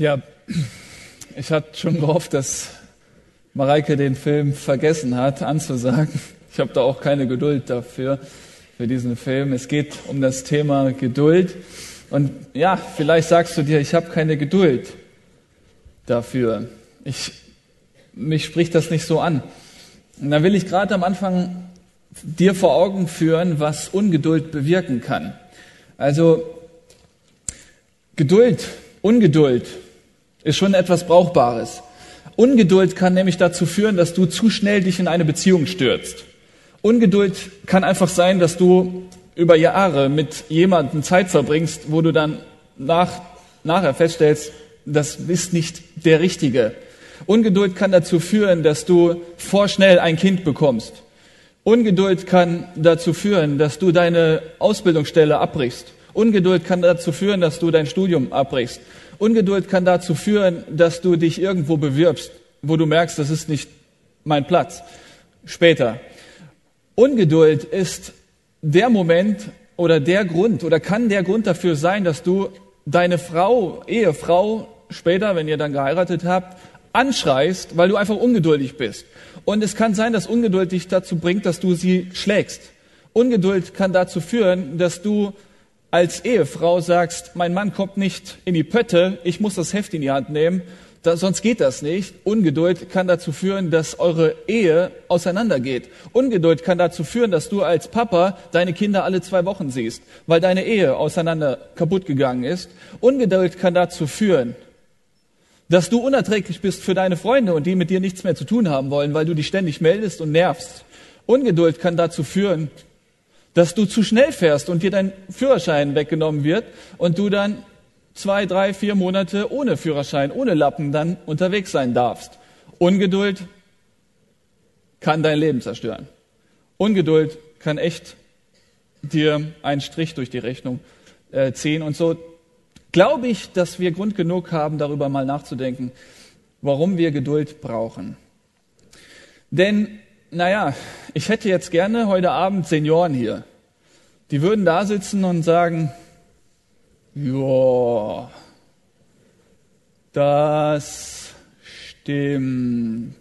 Ja, ich hatte schon gehofft, dass Mareike den Film vergessen hat anzusagen. Ich habe da auch keine Geduld dafür, für diesen Film. Es geht um das Thema Geduld. Und ja, vielleicht sagst du dir, ich habe keine Geduld dafür. Ich, mich spricht das nicht so an. Und da will ich gerade am Anfang dir vor Augen führen, was Ungeduld bewirken kann. Also Geduld, Ungeduld ist schon etwas Brauchbares. Ungeduld kann nämlich dazu führen, dass du zu schnell dich in eine Beziehung stürzt. Ungeduld kann einfach sein, dass du über Jahre mit jemandem Zeit verbringst, wo du dann nach, nachher feststellst, das ist nicht der Richtige. Ungeduld kann dazu führen, dass du vorschnell ein Kind bekommst. Ungeduld kann dazu führen, dass du deine Ausbildungsstelle abbrichst. Ungeduld kann dazu führen, dass du dein Studium abbrichst. Ungeduld kann dazu führen, dass du dich irgendwo bewirbst, wo du merkst, das ist nicht mein Platz. Später. Ungeduld ist der Moment oder der Grund oder kann der Grund dafür sein, dass du deine Frau, Ehefrau, später, wenn ihr dann geheiratet habt, anschreist, weil du einfach ungeduldig bist. Und es kann sein, dass Ungeduld dich dazu bringt, dass du sie schlägst. Ungeduld kann dazu führen, dass du als Ehefrau sagst, mein Mann kommt nicht in die Pötte, ich muss das Heft in die Hand nehmen, da, sonst geht das nicht. Ungeduld kann dazu führen, dass eure Ehe auseinandergeht. Ungeduld kann dazu führen, dass du als Papa deine Kinder alle zwei Wochen siehst, weil deine Ehe auseinander kaputt gegangen ist. Ungeduld kann dazu führen, dass du unerträglich bist für deine Freunde und die mit dir nichts mehr zu tun haben wollen, weil du dich ständig meldest und nervst. Ungeduld kann dazu führen, dass du zu schnell fährst und dir dein Führerschein weggenommen wird und du dann zwei, drei, vier Monate ohne Führerschein, ohne Lappen dann unterwegs sein darfst. Ungeduld kann dein Leben zerstören. Ungeduld kann echt dir einen Strich durch die Rechnung äh, ziehen. Und so glaube ich, dass wir Grund genug haben, darüber mal nachzudenken, warum wir Geduld brauchen. Denn, naja, ich hätte jetzt gerne heute Abend Senioren hier. Die würden da sitzen und sagen, ja, das stimmt.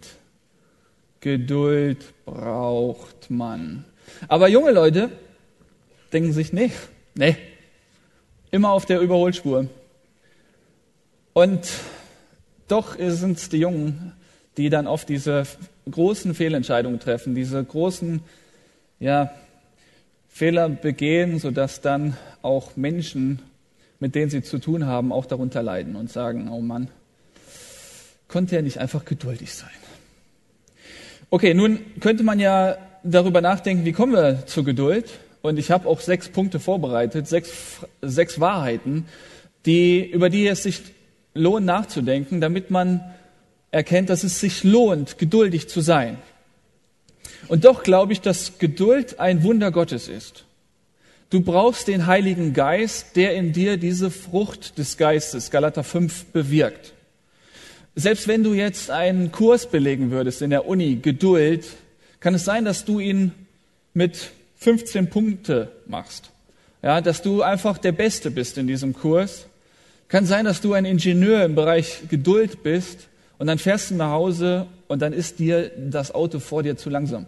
Geduld braucht man. Aber junge Leute denken sich, nee, nee, immer auf der Überholspur. Und doch sind es die Jungen, die dann oft diese großen Fehlentscheidungen treffen, diese großen ja, Fehler begehen, sodass dann auch Menschen, mit denen sie zu tun haben, auch darunter leiden und sagen, oh Mann, konnte er nicht einfach geduldig sein. Okay, nun könnte man ja darüber nachdenken, wie kommen wir zur Geduld? Und ich habe auch sechs Punkte vorbereitet, sechs, sechs Wahrheiten, die, über die es sich lohnt nachzudenken, damit man erkennt, dass es sich lohnt, geduldig zu sein. Und doch glaube ich, dass Geduld ein Wunder Gottes ist. Du brauchst den Heiligen Geist, der in dir diese Frucht des Geistes, Galater 5, bewirkt. Selbst wenn du jetzt einen Kurs belegen würdest in der Uni, Geduld, kann es sein, dass du ihn mit 15 Punkte machst. Ja, dass du einfach der Beste bist in diesem Kurs. Kann sein, dass du ein Ingenieur im Bereich Geduld bist und dann fährst du nach Hause und dann ist dir das Auto vor dir zu langsam.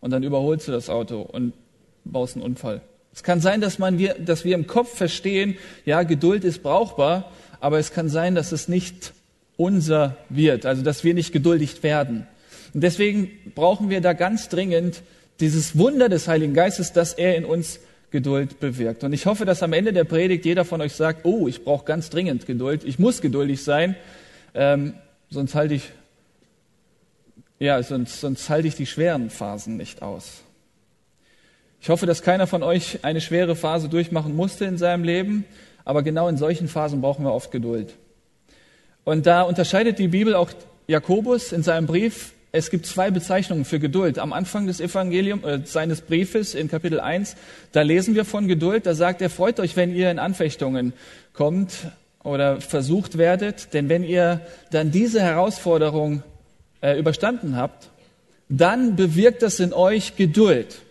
Und dann überholst du das Auto und baust einen Unfall. Es kann sein, dass, man wir, dass wir im Kopf verstehen, ja, Geduld ist brauchbar, aber es kann sein, dass es nicht unser wird, also dass wir nicht geduldig werden. Und deswegen brauchen wir da ganz dringend dieses Wunder des Heiligen Geistes, dass er in uns Geduld bewirkt. Und ich hoffe, dass am Ende der Predigt jeder von euch sagt, oh, ich brauche ganz dringend Geduld, ich muss geduldig sein, ähm, sonst halte ich, ja, sonst, sonst halte ich die schweren Phasen nicht aus. Ich hoffe, dass keiner von euch eine schwere Phase durchmachen musste in seinem Leben, aber genau in solchen Phasen brauchen wir oft Geduld. Und da unterscheidet die Bibel auch Jakobus in seinem Brief. Es gibt zwei Bezeichnungen für Geduld. Am Anfang des Evangeliums, äh, seines Briefes in Kapitel 1, da lesen wir von Geduld. Da sagt er, freut euch, wenn ihr in Anfechtungen kommt oder versucht werdet, denn wenn ihr dann diese Herausforderung äh, überstanden habt, dann bewirkt das in euch Geduld.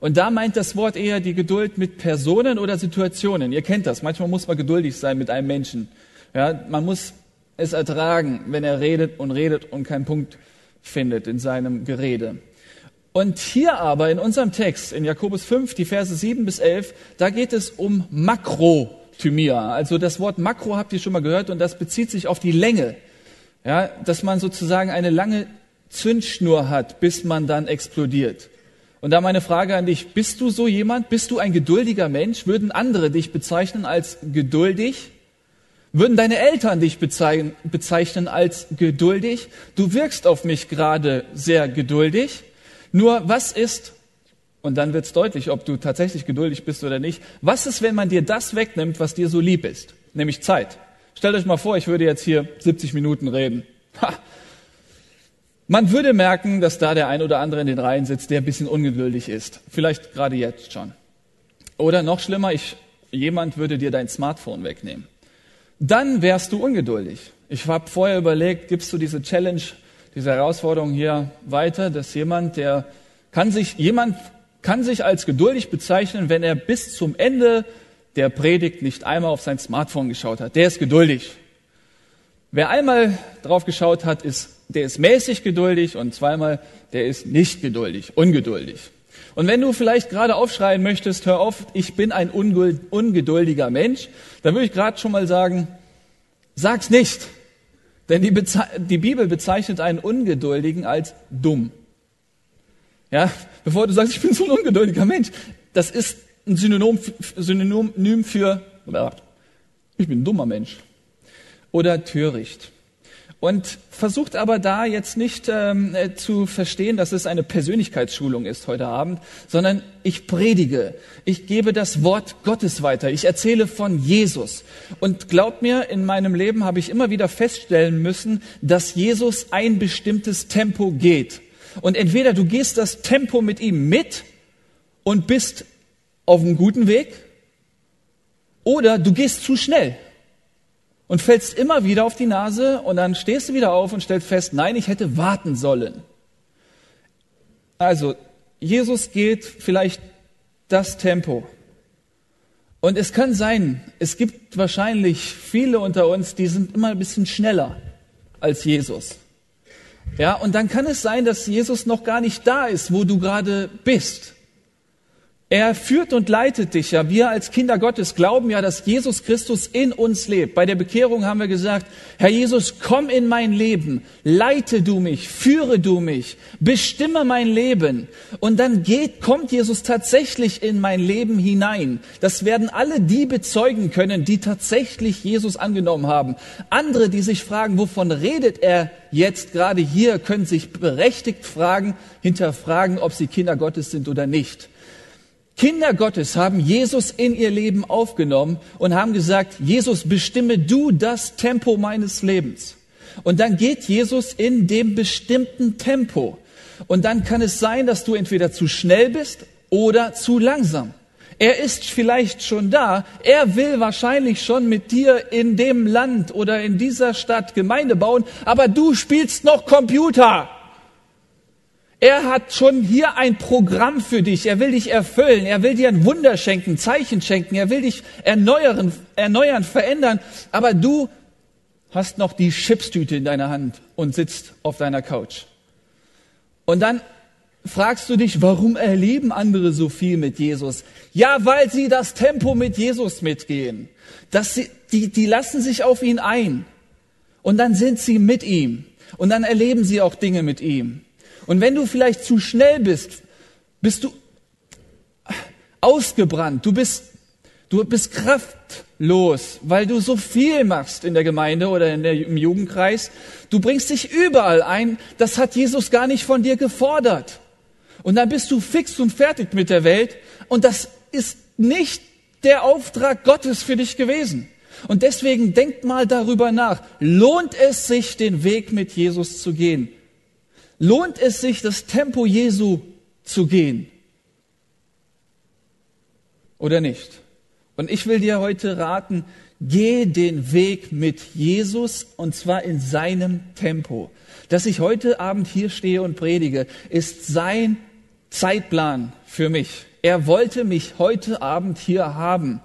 Und da meint das Wort eher die Geduld mit Personen oder Situationen. Ihr kennt das. Manchmal muss man geduldig sein mit einem Menschen. Ja, man muss es ertragen, wenn er redet und redet und keinen Punkt findet in seinem Gerede. Und hier aber in unserem Text, in Jakobus 5, die Verse 7 bis 11, da geht es um Makrothymia. Also das Wort Makro habt ihr schon mal gehört und das bezieht sich auf die Länge. Ja, dass man sozusagen eine lange Zündschnur hat, bis man dann explodiert. Und da meine Frage an dich, bist du so jemand? Bist du ein geduldiger Mensch? Würden andere dich bezeichnen als geduldig? Würden deine Eltern dich bezeichnen als geduldig? Du wirkst auf mich gerade sehr geduldig. Nur was ist, und dann wird es deutlich, ob du tatsächlich geduldig bist oder nicht, was ist, wenn man dir das wegnimmt, was dir so lieb ist, nämlich Zeit? Stellt euch mal vor, ich würde jetzt hier 70 Minuten reden. Ha. Man würde merken, dass da der ein oder andere in den Reihen sitzt, der ein bisschen ungeduldig ist. Vielleicht gerade jetzt schon. Oder noch schlimmer, ich, jemand würde dir dein Smartphone wegnehmen. Dann wärst du ungeduldig. Ich habe vorher überlegt, gibst du diese Challenge diese Herausforderung hier weiter, dass jemand, der kann sich, jemand kann sich als geduldig bezeichnen, wenn er bis zum Ende der Predigt nicht einmal auf sein Smartphone geschaut hat. Der ist geduldig. Wer einmal drauf geschaut hat, ist, der ist mäßig geduldig und zweimal, der ist nicht geduldig, ungeduldig. Und wenn du vielleicht gerade aufschreien möchtest, hör auf, ich bin ein ungeduldiger Mensch, dann würde ich gerade schon mal sagen, sag's nicht. Denn die, die, Bibel bezeichnet einen Ungeduldigen als dumm. Ja, bevor du sagst, ich bin so ein ungeduldiger Mensch, das ist ein Synonym, Synonym für, ich bin ein dummer Mensch. Oder töricht. Und versucht aber da jetzt nicht ähm, äh, zu verstehen, dass es eine Persönlichkeitsschulung ist heute Abend, sondern ich predige, ich gebe das Wort Gottes weiter, ich erzähle von Jesus. Und glaubt mir, in meinem Leben habe ich immer wieder feststellen müssen, dass Jesus ein bestimmtes Tempo geht. Und entweder du gehst das Tempo mit ihm mit und bist auf einem guten Weg, oder du gehst zu schnell und fällst immer wieder auf die Nase und dann stehst du wieder auf und stellst fest, nein, ich hätte warten sollen. Also, Jesus geht vielleicht das Tempo. Und es kann sein, es gibt wahrscheinlich viele unter uns, die sind immer ein bisschen schneller als Jesus. Ja, und dann kann es sein, dass Jesus noch gar nicht da ist, wo du gerade bist. Er führt und leitet dich ja. Wir als Kinder Gottes glauben ja, dass Jesus Christus in uns lebt. Bei der Bekehrung haben wir gesagt, Herr Jesus, komm in mein Leben, leite du mich, führe du mich, bestimme mein Leben. Und dann geht, kommt Jesus tatsächlich in mein Leben hinein. Das werden alle die bezeugen können, die tatsächlich Jesus angenommen haben. Andere, die sich fragen, wovon redet er jetzt gerade hier, können sich berechtigt fragen, hinterfragen, ob sie Kinder Gottes sind oder nicht. Kinder Gottes haben Jesus in ihr Leben aufgenommen und haben gesagt, Jesus, bestimme du das Tempo meines Lebens. Und dann geht Jesus in dem bestimmten Tempo. Und dann kann es sein, dass du entweder zu schnell bist oder zu langsam. Er ist vielleicht schon da. Er will wahrscheinlich schon mit dir in dem Land oder in dieser Stadt Gemeinde bauen, aber du spielst noch Computer. Er hat schon hier ein Programm für dich. Er will dich erfüllen. Er will dir ein Wunder schenken, Zeichen schenken. Er will dich erneuern, erneuern, verändern. Aber du hast noch die Chipstüte in deiner Hand und sitzt auf deiner Couch. Und dann fragst du dich, warum erleben andere so viel mit Jesus? Ja, weil sie das Tempo mit Jesus mitgehen. Dass sie, die, die lassen sich auf ihn ein. Und dann sind sie mit ihm. Und dann erleben sie auch Dinge mit ihm. Und wenn du vielleicht zu schnell bist, bist du ausgebrannt, du bist, du bist kraftlos, weil du so viel machst in der Gemeinde oder in der, im Jugendkreis. Du bringst dich überall ein. Das hat Jesus gar nicht von dir gefordert. Und dann bist du fix und fertig mit der Welt. Und das ist nicht der Auftrag Gottes für dich gewesen. Und deswegen denkt mal darüber nach. Lohnt es sich, den Weg mit Jesus zu gehen? Lohnt es sich, das Tempo Jesu zu gehen? Oder nicht? Und ich will dir heute raten, geh den Weg mit Jesus und zwar in seinem Tempo. Dass ich heute Abend hier stehe und predige, ist sein Zeitplan für mich. Er wollte mich heute Abend hier haben.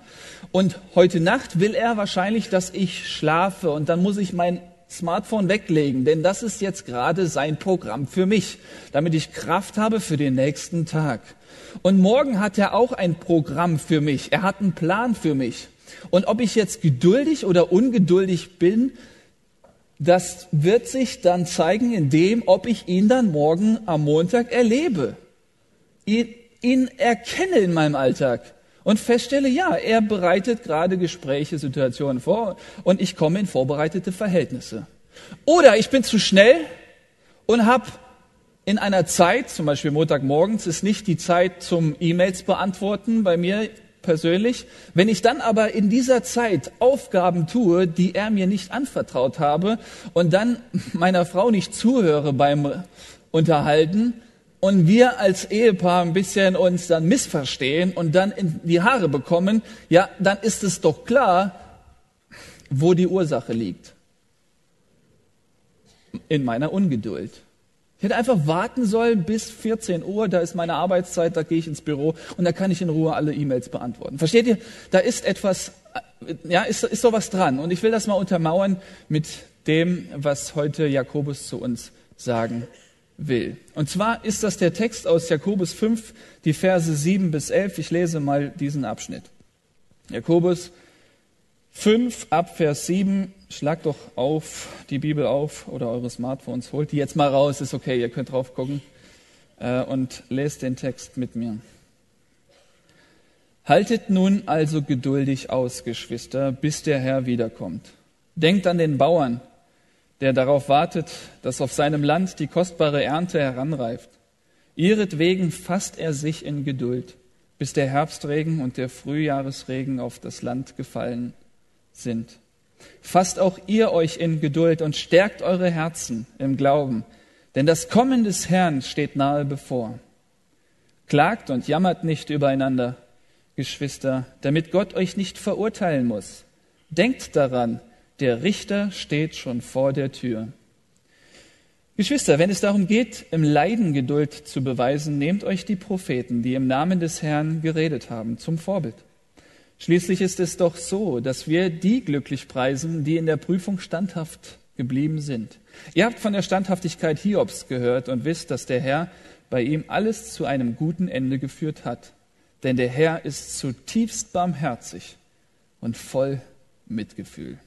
Und heute Nacht will er wahrscheinlich, dass ich schlafe und dann muss ich mein Smartphone weglegen, denn das ist jetzt gerade sein Programm für mich, damit ich Kraft habe für den nächsten Tag. Und morgen hat er auch ein Programm für mich. Er hat einen Plan für mich. Und ob ich jetzt geduldig oder ungeduldig bin, das wird sich dann zeigen in dem, ob ich ihn dann morgen am Montag erlebe. Ihn, ihn erkenne in meinem Alltag und feststelle, ja, er bereitet gerade Gespräche, Situationen vor und ich komme in vorbereitete Verhältnisse. Oder ich bin zu schnell und habe in einer Zeit, zum Beispiel Montagmorgens, ist nicht die Zeit zum E-Mails beantworten bei mir persönlich. Wenn ich dann aber in dieser Zeit Aufgaben tue, die er mir nicht anvertraut habe und dann meiner Frau nicht zuhöre beim Unterhalten und wir als Ehepaar ein bisschen uns dann missverstehen und dann in die Haare bekommen, ja, dann ist es doch klar, wo die Ursache liegt. In meiner Ungeduld. Ich hätte einfach warten sollen bis 14 Uhr, da ist meine Arbeitszeit, da gehe ich ins Büro und da kann ich in Ruhe alle E-Mails beantworten. Versteht ihr? Da ist etwas, ja, ist, ist sowas dran. Und ich will das mal untermauern mit dem, was heute Jakobus zu uns sagen will. Und zwar ist das der Text aus Jakobus 5, die Verse 7 bis 11. Ich lese mal diesen Abschnitt. Jakobus 5 ab Vers 7 Schlagt doch auf die Bibel auf oder eure Smartphones, holt die jetzt mal raus, ist okay, ihr könnt drauf gucken äh, und lest den Text mit mir. Haltet nun also geduldig aus, Geschwister, bis der Herr wiederkommt. Denkt an den Bauern, der darauf wartet, dass auf seinem Land die kostbare Ernte heranreift. Ihretwegen fasst er sich in Geduld, bis der Herbstregen und der Frühjahresregen auf das Land gefallen sind. Fasst auch ihr euch in Geduld und stärkt eure Herzen im Glauben, denn das Kommen des Herrn steht nahe bevor. Klagt und jammert nicht übereinander, Geschwister, damit Gott euch nicht verurteilen muss. Denkt daran, der Richter steht schon vor der Tür. Geschwister, wenn es darum geht, im Leiden Geduld zu beweisen, nehmt euch die Propheten, die im Namen des Herrn geredet haben, zum Vorbild. Schließlich ist es doch so, dass wir die glücklich preisen, die in der Prüfung standhaft geblieben sind. Ihr habt von der Standhaftigkeit Hiobs gehört und wisst, dass der Herr bei ihm alles zu einem guten Ende geführt hat. Denn der Herr ist zutiefst barmherzig und voll Mitgefühl.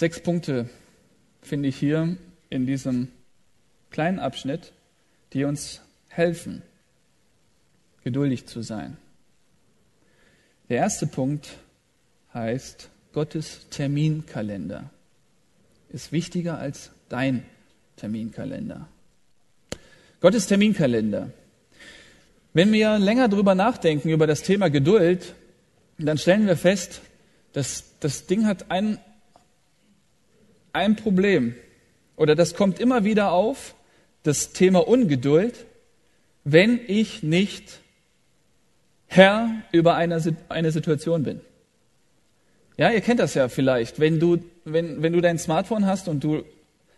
Sechs Punkte finde ich hier in diesem kleinen Abschnitt, die uns helfen, geduldig zu sein. Der erste Punkt heißt, Gottes Terminkalender ist wichtiger als dein Terminkalender. Gottes Terminkalender. Wenn wir länger darüber nachdenken, über das Thema Geduld, dann stellen wir fest, dass das Ding hat ein, ein Problem. Oder das kommt immer wieder auf, das Thema Ungeduld, wenn ich nicht Herr über eine, eine Situation bin. Ja, ihr kennt das ja vielleicht. Wenn du, wenn, wenn du dein Smartphone hast und du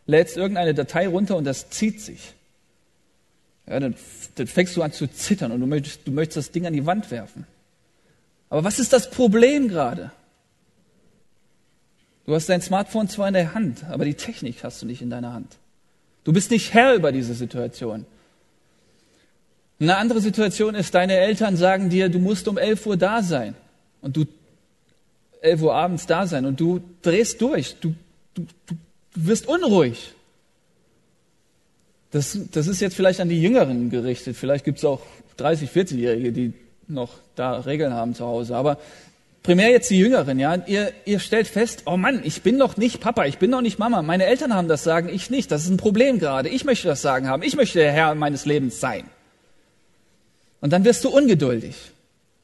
lädst irgendeine Datei runter und das zieht sich, ja, dann, dann fängst du an zu zittern und du möchtest, du möchtest das Ding an die Wand werfen. Aber was ist das Problem gerade? Du hast dein Smartphone zwar in der Hand, aber die Technik hast du nicht in deiner Hand. Du bist nicht Herr über diese Situation. Eine andere Situation ist, deine Eltern sagen dir, du musst um 11 Uhr da sein. Und du 11 Uhr abends da sein. Und du drehst durch. Du, du, du wirst unruhig. Das, das ist jetzt vielleicht an die Jüngeren gerichtet. Vielleicht gibt es auch 30, 40-Jährige, die noch da Regeln haben zu Hause. Aber primär jetzt die Jüngeren, ja. Ihr, ihr stellt fest, oh Mann, ich bin doch nicht Papa, ich bin doch nicht Mama. Meine Eltern haben das Sagen, ich nicht. Das ist ein Problem gerade. Ich möchte das Sagen haben. Ich möchte der Herr meines Lebens sein. Und dann wirst du ungeduldig.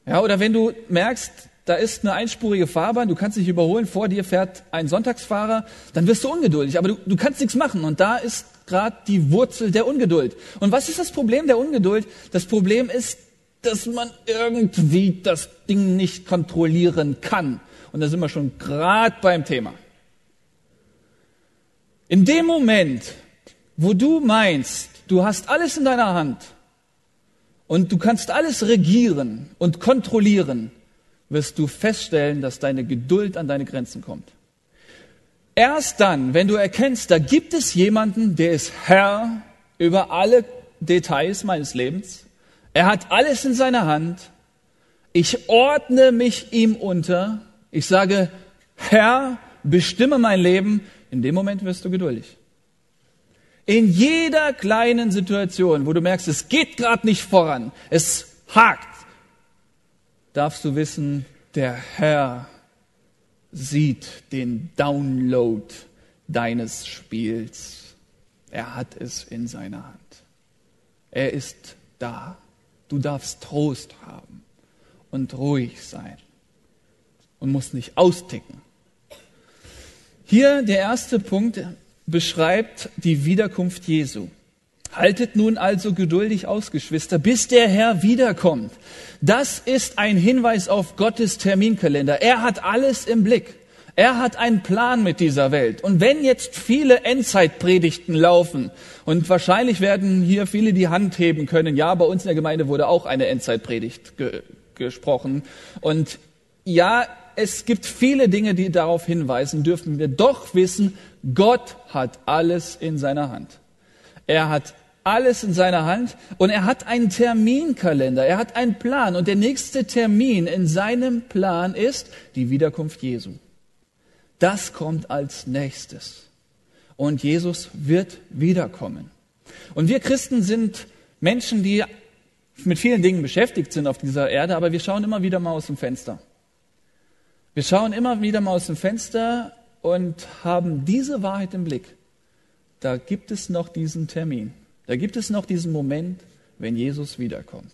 Ja, oder wenn du merkst, da ist eine einspurige Fahrbahn, du kannst dich überholen, vor dir fährt ein Sonntagsfahrer, dann wirst du ungeduldig. Aber du, du kannst nichts machen. Und da ist gerade die Wurzel der Ungeduld. Und was ist das Problem der Ungeduld? Das Problem ist, dass man irgendwie das Ding nicht kontrollieren kann. Und da sind wir schon gerade beim Thema. In dem Moment, wo du meinst, du hast alles in deiner Hand, und du kannst alles regieren und kontrollieren, wirst du feststellen, dass deine Geduld an deine Grenzen kommt. Erst dann, wenn du erkennst, da gibt es jemanden, der ist Herr über alle Details meines Lebens, er hat alles in seiner Hand, ich ordne mich ihm unter, ich sage, Herr, bestimme mein Leben, in dem Moment wirst du geduldig. In jeder kleinen Situation, wo du merkst, es geht gerade nicht voran, es hakt, darfst du wissen, der Herr sieht den Download deines Spiels. Er hat es in seiner Hand. Er ist da. Du darfst Trost haben und ruhig sein und musst nicht austicken. Hier der erste Punkt beschreibt die Wiederkunft Jesu. Haltet nun also geduldig aus, Geschwister, bis der Herr wiederkommt. Das ist ein Hinweis auf Gottes Terminkalender. Er hat alles im Blick. Er hat einen Plan mit dieser Welt. Und wenn jetzt viele Endzeitpredigten laufen, und wahrscheinlich werden hier viele die Hand heben können, ja, bei uns in der Gemeinde wurde auch eine Endzeitpredigt ge gesprochen. Und ja, es gibt viele Dinge, die darauf hinweisen, dürfen wir doch wissen, Gott hat alles in seiner Hand. Er hat alles in seiner Hand und er hat einen Terminkalender, er hat einen Plan und der nächste Termin in seinem Plan ist die Wiederkunft Jesu. Das kommt als nächstes. Und Jesus wird wiederkommen. Und wir Christen sind Menschen, die mit vielen Dingen beschäftigt sind auf dieser Erde, aber wir schauen immer wieder mal aus dem Fenster. Wir schauen immer wieder mal aus dem Fenster und haben diese Wahrheit im Blick da gibt es noch diesen Termin. Da gibt es noch diesen Moment, wenn Jesus wiederkommt.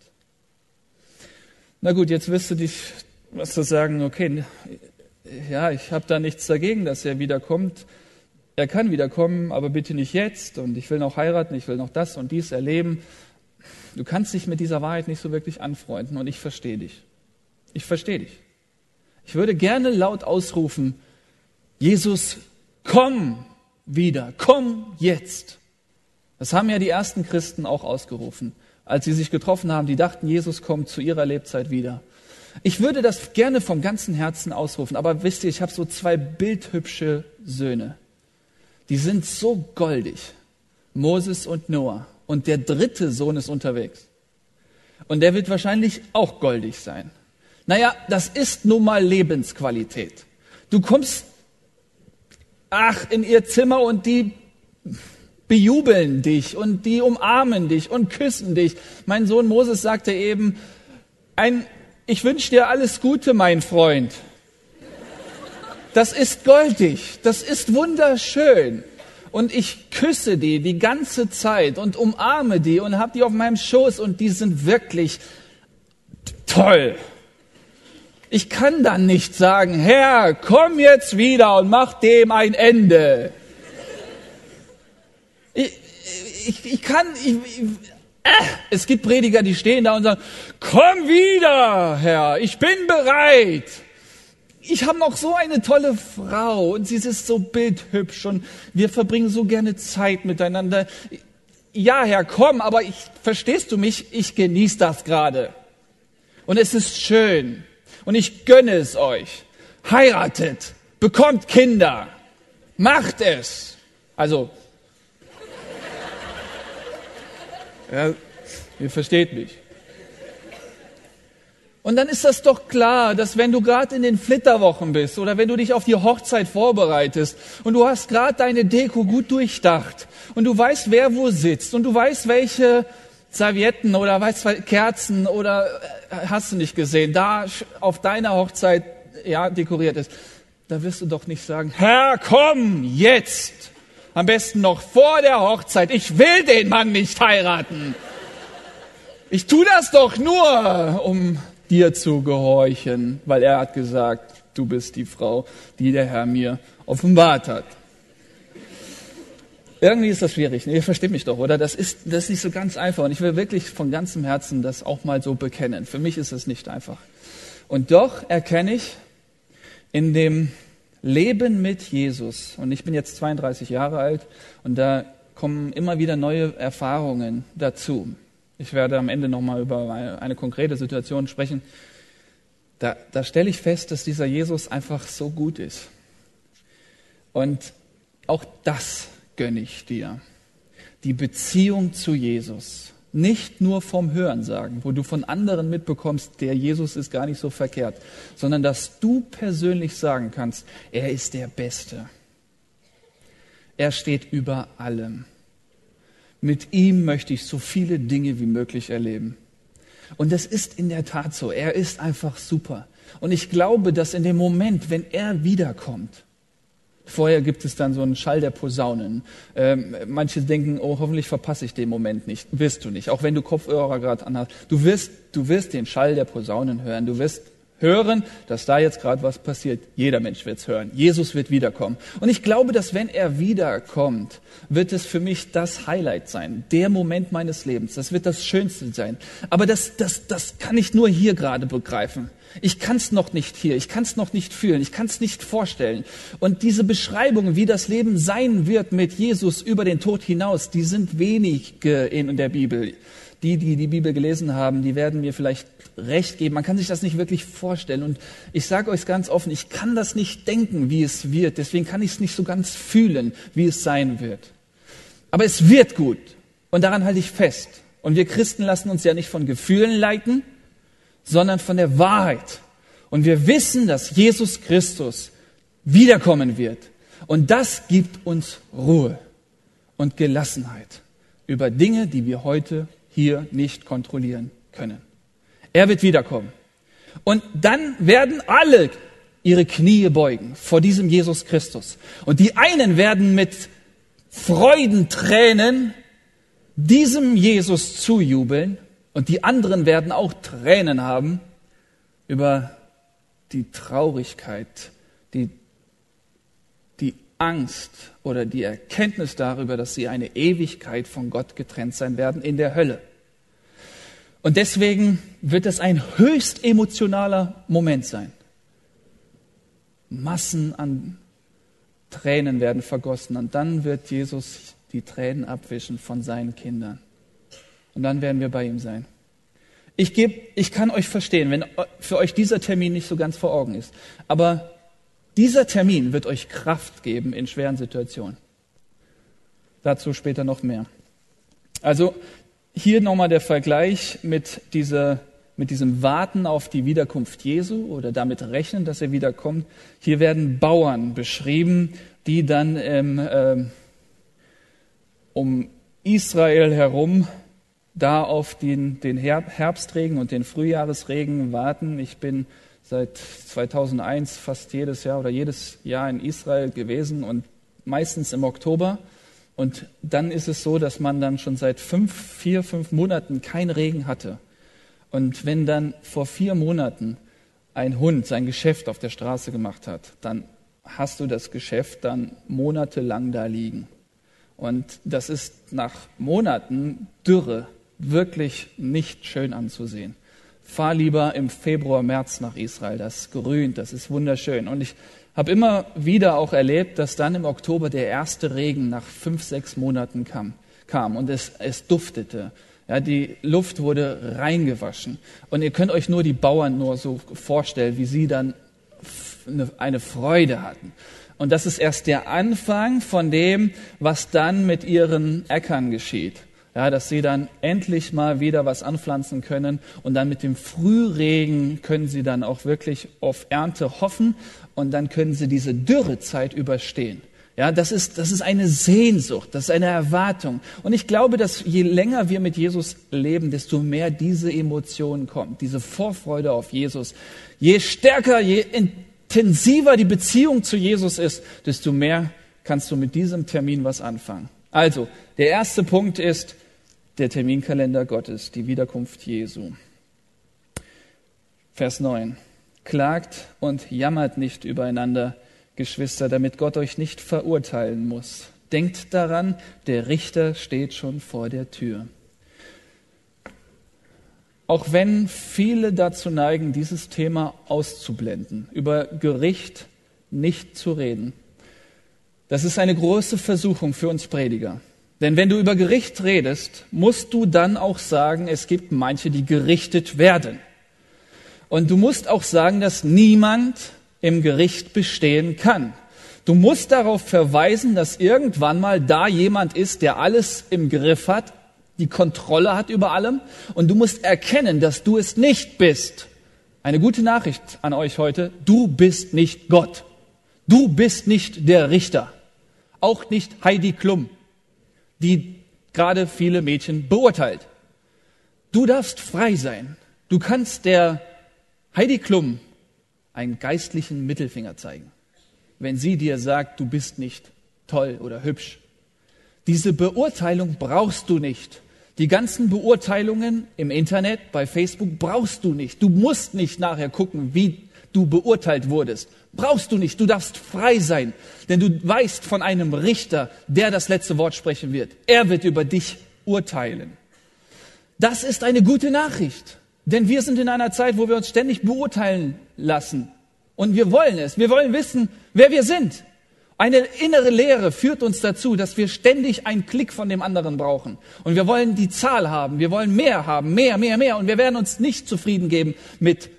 Na gut, jetzt wirst du dich, was du sagen, okay, ja, ich habe da nichts dagegen, dass er wiederkommt. Er kann wiederkommen, aber bitte nicht jetzt. Und ich will noch heiraten, ich will noch das und dies erleben. Du kannst dich mit dieser Wahrheit nicht so wirklich anfreunden und ich verstehe dich. Ich verstehe dich. Ich würde gerne laut ausrufen, Jesus, komm, wieder. Komm jetzt. Das haben ja die ersten Christen auch ausgerufen, als sie sich getroffen haben. Die dachten, Jesus kommt zu ihrer Lebzeit wieder. Ich würde das gerne vom ganzen Herzen ausrufen, aber wisst ihr, ich habe so zwei bildhübsche Söhne. Die sind so goldig. Moses und Noah. Und der dritte Sohn ist unterwegs. Und der wird wahrscheinlich auch goldig sein. Naja, das ist nun mal Lebensqualität. Du kommst ach, in ihr Zimmer und die bejubeln dich und die umarmen dich und küssen dich. Mein Sohn Moses sagte eben, ein, ich wünsche dir alles Gute, mein Freund. Das ist goldig, das ist wunderschön. Und ich küsse die die ganze Zeit und umarme die und habe die auf meinem Schoß und die sind wirklich toll. Ich kann dann nicht sagen, Herr, komm jetzt wieder und mach dem ein Ende. Ich, ich, ich kann, ich, es gibt Prediger, die stehen da und sagen, komm wieder, Herr, ich bin bereit. Ich habe noch so eine tolle Frau und sie ist so bildhübsch und wir verbringen so gerne Zeit miteinander. Ja, Herr, komm, aber ich, verstehst du mich? Ich genieße das gerade. Und es ist schön. Und ich gönne es euch. Heiratet, bekommt Kinder, macht es. Also, ja, ihr versteht mich. Und dann ist das doch klar, dass wenn du gerade in den Flitterwochen bist oder wenn du dich auf die Hochzeit vorbereitest und du hast gerade deine Deko gut durchdacht und du weißt, wer wo sitzt und du weißt, welche Servietten oder weißt Kerzen oder äh, hast du nicht gesehen, da auf deiner Hochzeit ja dekoriert ist, da wirst du doch nicht sagen, Herr, komm jetzt. Am besten noch vor der Hochzeit. Ich will den Mann nicht heiraten. Ich tu das doch nur, um dir zu gehorchen, weil er hat gesagt, du bist die Frau, die der Herr mir offenbart hat. Irgendwie ist das schwierig. ihr versteht mich doch, oder? Das ist, das ist nicht so ganz einfach. Und ich will wirklich von ganzem Herzen das auch mal so bekennen. Für mich ist es nicht einfach. Und doch erkenne ich in dem Leben mit Jesus, und ich bin jetzt 32 Jahre alt, und da kommen immer wieder neue Erfahrungen dazu. Ich werde am Ende nochmal über eine, konkrete Situation sprechen. da, da stelle ich fest, dass dieser Jesus einfach so gut ist. Und auch das gönne ich dir. Die Beziehung zu Jesus. Nicht nur vom Hören sagen, wo du von anderen mitbekommst, der Jesus ist gar nicht so verkehrt, sondern dass du persönlich sagen kannst, er ist der Beste. Er steht über allem. Mit ihm möchte ich so viele Dinge wie möglich erleben. Und das ist in der Tat so. Er ist einfach super. Und ich glaube, dass in dem Moment, wenn er wiederkommt, Vorher gibt es dann so einen Schall der Posaunen. Ähm, manche denken, oh, hoffentlich verpasse ich den Moment nicht. Wirst du nicht, auch wenn du Kopfhörer gerade anhast. Du wirst, du wirst den Schall der Posaunen hören. Du wirst hören, dass da jetzt gerade was passiert. Jeder Mensch wird es hören. Jesus wird wiederkommen. Und ich glaube, dass wenn er wiederkommt, wird es für mich das Highlight sein, der Moment meines Lebens. Das wird das Schönste sein. Aber das, das, das kann ich nur hier gerade begreifen. Ich kann es noch nicht hier, ich kann es noch nicht fühlen, ich kann es nicht vorstellen. Und diese Beschreibungen, wie das Leben sein wird mit Jesus über den Tod hinaus, die sind wenig in der Bibel die, die die Bibel gelesen haben, die werden mir vielleicht recht geben. Man kann sich das nicht wirklich vorstellen. Und ich sage euch ganz offen, ich kann das nicht denken, wie es wird. Deswegen kann ich es nicht so ganz fühlen, wie es sein wird. Aber es wird gut. Und daran halte ich fest. Und wir Christen lassen uns ja nicht von Gefühlen leiten, sondern von der Wahrheit. Und wir wissen, dass Jesus Christus wiederkommen wird. Und das gibt uns Ruhe und Gelassenheit über Dinge, die wir heute hier nicht kontrollieren können. Er wird wiederkommen. Und dann werden alle ihre Knie beugen vor diesem Jesus Christus. Und die einen werden mit Freudentränen diesem Jesus zujubeln und die anderen werden auch Tränen haben über die Traurigkeit, die, die Angst oder die Erkenntnis darüber, dass sie eine Ewigkeit von Gott getrennt sein werden in der Hölle. Und deswegen wird es ein höchst emotionaler Moment sein. Massen an Tränen werden vergossen und dann wird Jesus die Tränen abwischen von seinen Kindern. Und dann werden wir bei ihm sein. Ich, geb, ich kann euch verstehen, wenn für euch dieser Termin nicht so ganz vor Augen ist. Aber dieser Termin wird euch Kraft geben in schweren Situationen. Dazu später noch mehr. Also hier nochmal der Vergleich mit, dieser, mit diesem Warten auf die Wiederkunft Jesu oder damit rechnen, dass er wiederkommt. Hier werden Bauern beschrieben, die dann ähm, äh, um Israel herum da auf den, den Herbstregen und den Frühjahresregen warten. Ich bin seit 2001 fast jedes Jahr oder jedes Jahr in Israel gewesen und meistens im Oktober. Und dann ist es so, dass man dann schon seit fünf, vier, fünf Monaten keinen Regen hatte. Und wenn dann vor vier Monaten ein Hund sein Geschäft auf der Straße gemacht hat, dann hast du das Geschäft dann monatelang da liegen. Und das ist nach Monaten Dürre wirklich nicht schön anzusehen fahr lieber im Februar, März nach Israel. Das grünt, das ist wunderschön. Und ich habe immer wieder auch erlebt, dass dann im Oktober der erste Regen nach fünf, sechs Monaten kam, kam und es, es duftete. Ja, die Luft wurde reingewaschen. Und ihr könnt euch nur die Bauern nur so vorstellen, wie sie dann eine Freude hatten. Und das ist erst der Anfang von dem, was dann mit ihren Äckern geschieht ja, dass sie dann endlich mal wieder was anpflanzen können und dann mit dem Frühregen können sie dann auch wirklich auf Ernte hoffen und dann können sie diese Dürrezeit überstehen. Ja, das ist, das ist eine Sehnsucht, das ist eine Erwartung. Und ich glaube, dass je länger wir mit Jesus leben, desto mehr diese Emotionen kommt, diese Vorfreude auf Jesus. Je stärker, je intensiver die Beziehung zu Jesus ist, desto mehr kannst du mit diesem Termin was anfangen. Also, der erste Punkt ist, der Terminkalender Gottes, die Wiederkunft Jesu. Vers 9. Klagt und jammert nicht übereinander, Geschwister, damit Gott euch nicht verurteilen muss. Denkt daran, der Richter steht schon vor der Tür. Auch wenn viele dazu neigen, dieses Thema auszublenden, über Gericht nicht zu reden, das ist eine große Versuchung für uns Prediger. Denn wenn du über Gericht redest, musst du dann auch sagen, es gibt manche, die gerichtet werden. Und du musst auch sagen, dass niemand im Gericht bestehen kann. Du musst darauf verweisen, dass irgendwann mal da jemand ist, der alles im Griff hat, die Kontrolle hat über allem. Und du musst erkennen, dass du es nicht bist. Eine gute Nachricht an euch heute. Du bist nicht Gott. Du bist nicht der Richter. Auch nicht Heidi Klum, die gerade viele Mädchen beurteilt. Du darfst frei sein. Du kannst der Heidi Klum einen geistlichen Mittelfinger zeigen, wenn sie dir sagt, du bist nicht toll oder hübsch. Diese Beurteilung brauchst du nicht. Die ganzen Beurteilungen im Internet, bei Facebook brauchst du nicht. Du musst nicht nachher gucken, wie du beurteilt wurdest. Brauchst du nicht. Du darfst frei sein, denn du weißt von einem Richter, der das letzte Wort sprechen wird. Er wird über dich urteilen. Das ist eine gute Nachricht. Denn wir sind in einer Zeit, wo wir uns ständig beurteilen lassen. Und wir wollen es. Wir wollen wissen, wer wir sind. Eine innere Lehre führt uns dazu, dass wir ständig einen Klick von dem anderen brauchen. Und wir wollen die Zahl haben. Wir wollen mehr haben. Mehr, mehr, mehr. Und wir werden uns nicht zufrieden geben mit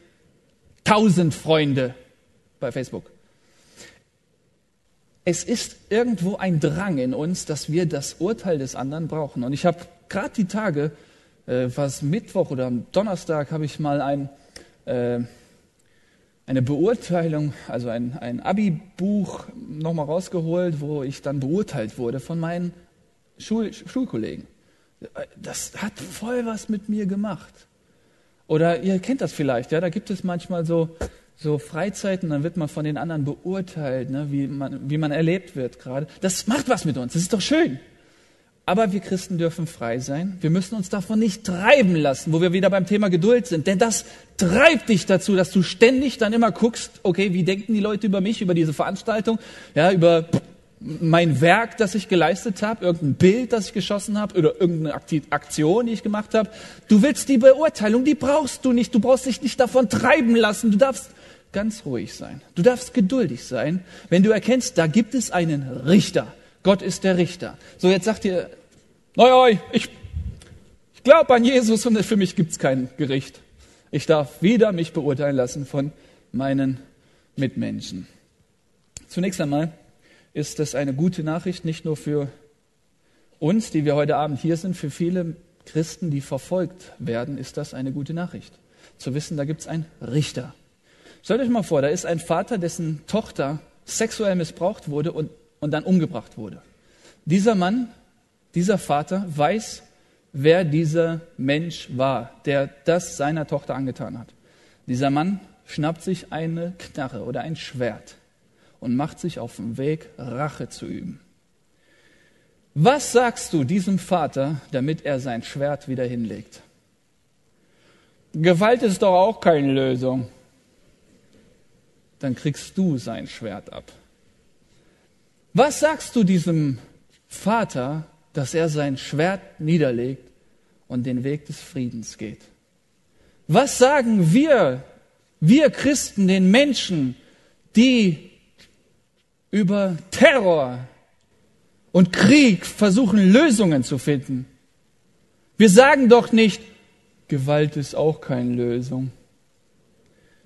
tausend Freunde bei Facebook. Es ist irgendwo ein Drang in uns, dass wir das Urteil des anderen brauchen. Und ich habe gerade die Tage äh, was Mittwoch oder am Donnerstag habe ich mal ein, äh, eine Beurteilung, also ein, ein Abi-Buch nochmal rausgeholt, wo ich dann beurteilt wurde von meinen Schul Schulkollegen. Das hat voll was mit mir gemacht. Oder ihr kennt das vielleicht, ja, da gibt es manchmal so, so Freizeiten, dann wird man von den anderen beurteilt, ne, wie, man, wie man erlebt wird gerade. Das macht was mit uns, das ist doch schön. Aber wir Christen dürfen frei sein. Wir müssen uns davon nicht treiben lassen, wo wir wieder beim Thema Geduld sind. Denn das treibt dich dazu, dass du ständig dann immer guckst, okay, wie denken die Leute über mich, über diese Veranstaltung, ja, über mein Werk, das ich geleistet habe, irgendein Bild, das ich geschossen habe oder irgendeine Aktion, die ich gemacht habe. Du willst die Beurteilung, die brauchst du nicht. Du brauchst dich nicht davon treiben lassen. Du darfst ganz ruhig sein. Du darfst geduldig sein, wenn du erkennst, da gibt es einen Richter Gott ist der Richter. So, jetzt sagt ihr, naja, ich, ich glaube an Jesus und für mich gibt es kein Gericht. Ich darf wieder mich beurteilen lassen von meinen Mitmenschen. Zunächst einmal ist das eine gute Nachricht, nicht nur für uns, die wir heute Abend hier sind, für viele Christen, die verfolgt werden, ist das eine gute Nachricht. Zu wissen, da gibt es einen Richter. Stellt euch mal vor, da ist ein Vater, dessen Tochter sexuell missbraucht wurde und und dann umgebracht wurde. Dieser Mann, dieser Vater weiß, wer dieser Mensch war, der das seiner Tochter angetan hat. Dieser Mann schnappt sich eine Knarre oder ein Schwert und macht sich auf den Weg, Rache zu üben. Was sagst du diesem Vater, damit er sein Schwert wieder hinlegt? Gewalt ist doch auch keine Lösung. Dann kriegst du sein Schwert ab. Was sagst du diesem Vater, dass er sein Schwert niederlegt und den Weg des Friedens geht? Was sagen wir, wir Christen, den Menschen, die über Terror und Krieg versuchen, Lösungen zu finden? Wir sagen doch nicht, Gewalt ist auch keine Lösung.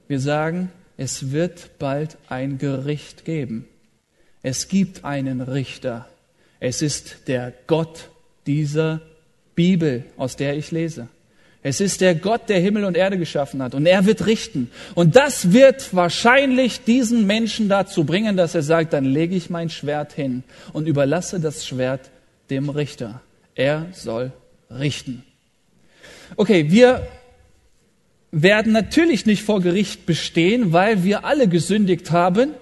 Wir sagen, es wird bald ein Gericht geben. Es gibt einen Richter. Es ist der Gott dieser Bibel, aus der ich lese. Es ist der Gott, der Himmel und Erde geschaffen hat. Und er wird richten. Und das wird wahrscheinlich diesen Menschen dazu bringen, dass er sagt, dann lege ich mein Schwert hin und überlasse das Schwert dem Richter. Er soll richten. Okay, wir werden natürlich nicht vor Gericht bestehen, weil wir alle gesündigt haben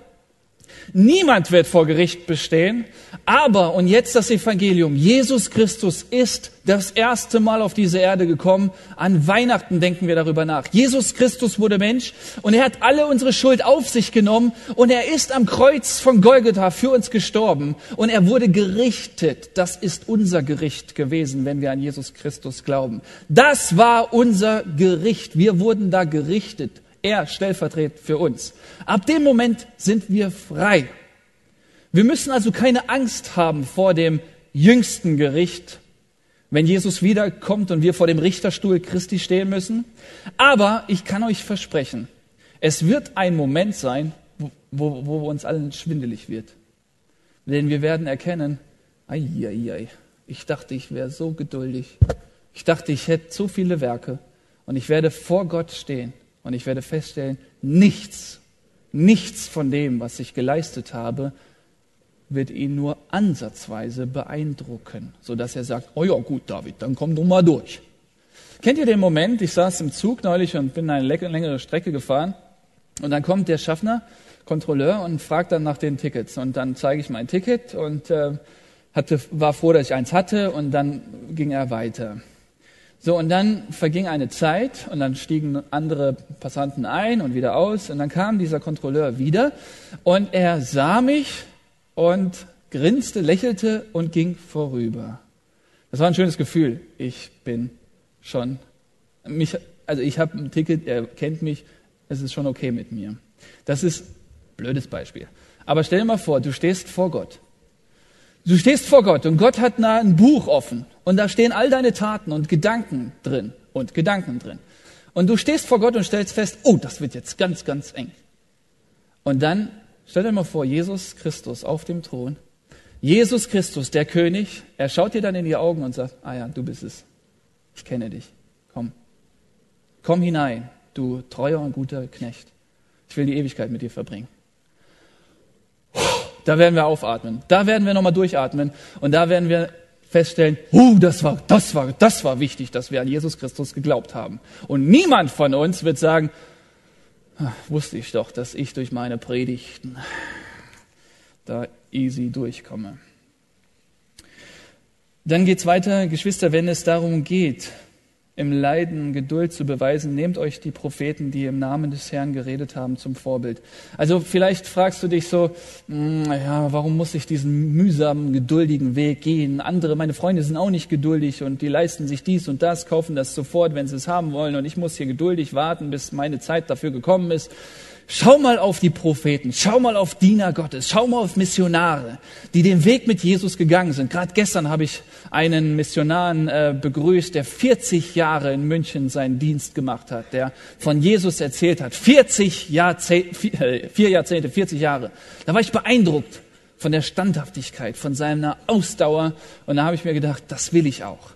Niemand wird vor Gericht bestehen. Aber, und jetzt das Evangelium, Jesus Christus ist das erste Mal auf diese Erde gekommen. An Weihnachten denken wir darüber nach. Jesus Christus wurde Mensch und er hat alle unsere Schuld auf sich genommen und er ist am Kreuz von Golgotha für uns gestorben und er wurde gerichtet. Das ist unser Gericht gewesen, wenn wir an Jesus Christus glauben. Das war unser Gericht. Wir wurden da gerichtet. Er stellvertretend für uns. Ab dem Moment sind wir frei. Wir müssen also keine Angst haben vor dem jüngsten Gericht, wenn Jesus wiederkommt und wir vor dem Richterstuhl Christi stehen müssen. Aber ich kann euch versprechen, es wird ein Moment sein, wo, wo, wo uns allen schwindelig wird. Denn wir werden erkennen, ei, ei, ei, ich dachte, ich wäre so geduldig. Ich dachte, ich hätte so viele Werke. Und ich werde vor Gott stehen und ich werde feststellen, nichts, nichts von dem, was ich geleistet habe, wird ihn nur ansatzweise beeindrucken, sodass er sagt, oh ja gut, David, dann komm du mal durch. Kennt ihr den Moment, ich saß im Zug neulich und bin eine längere Strecke gefahren und dann kommt der Schaffner, Kontrolleur und fragt dann nach den Tickets und dann zeige ich mein Ticket und äh, hatte, war froh, dass ich eins hatte und dann ging er weiter. So, und dann verging eine Zeit und dann stiegen andere Passanten ein und wieder aus und dann kam dieser Kontrolleur wieder und er sah mich und grinste, lächelte und ging vorüber. Das war ein schönes Gefühl. Ich bin schon, mich, also ich habe ein Ticket, er kennt mich, es ist schon okay mit mir. Das ist blödes Beispiel. Aber stell dir mal vor, du stehst vor Gott Du stehst vor Gott und Gott hat ein Buch offen und da stehen all deine Taten und Gedanken drin und Gedanken drin. Und du stehst vor Gott und stellst fest, oh, das wird jetzt ganz, ganz eng. Und dann stell dir mal vor, Jesus Christus auf dem Thron, Jesus Christus, der König, er schaut dir dann in die Augen und sagt, ah ja, du bist es. Ich kenne dich. Komm. Komm hinein, du treuer und guter Knecht. Ich will die Ewigkeit mit dir verbringen. Da werden wir aufatmen. Da werden wir nochmal durchatmen. Und da werden wir feststellen, uh, das war, das war, das war wichtig, dass wir an Jesus Christus geglaubt haben. Und niemand von uns wird sagen, ach, wusste ich doch, dass ich durch meine Predigten da easy durchkomme. Dann geht's weiter, Geschwister, wenn es darum geht, im Leiden Geduld zu beweisen, nehmt euch die Propheten, die im Namen des Herrn geredet haben, zum Vorbild. Also vielleicht fragst du dich so, hm, ja, warum muss ich diesen mühsamen, geduldigen Weg gehen? Andere, meine Freunde sind auch nicht geduldig und die leisten sich dies und das, kaufen das sofort, wenn sie es haben wollen und ich muss hier geduldig warten, bis meine Zeit dafür gekommen ist. Schau mal auf die Propheten, schau mal auf Diener Gottes, schau mal auf Missionare, die den Weg mit Jesus gegangen sind. Gerade gestern habe ich einen Missionar äh, begrüßt, der 40 Jahre in München seinen Dienst gemacht hat, der von Jesus erzählt hat. 40 Jahrzehnte, vier, äh, vier Jahrzehnte, 40 Jahre. Da war ich beeindruckt von der Standhaftigkeit, von seiner Ausdauer. Und da habe ich mir gedacht, das will ich auch.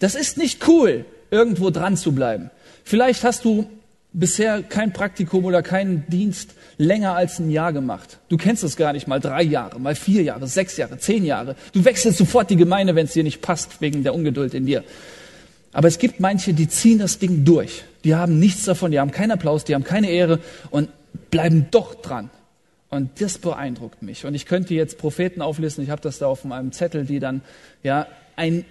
Das ist nicht cool, irgendwo dran zu bleiben. Vielleicht hast du bisher kein Praktikum oder keinen Dienst länger als ein Jahr gemacht. Du kennst es gar nicht mal drei Jahre, mal vier Jahre, sechs Jahre, zehn Jahre. Du wechselst sofort die Gemeinde, wenn es dir nicht passt, wegen der Ungeduld in dir. Aber es gibt manche, die ziehen das Ding durch. Die haben nichts davon, die haben keinen Applaus, die haben keine Ehre und bleiben doch dran. Und das beeindruckt mich. Und ich könnte jetzt Propheten auflisten, ich habe das da auf meinem Zettel, die dann ja ein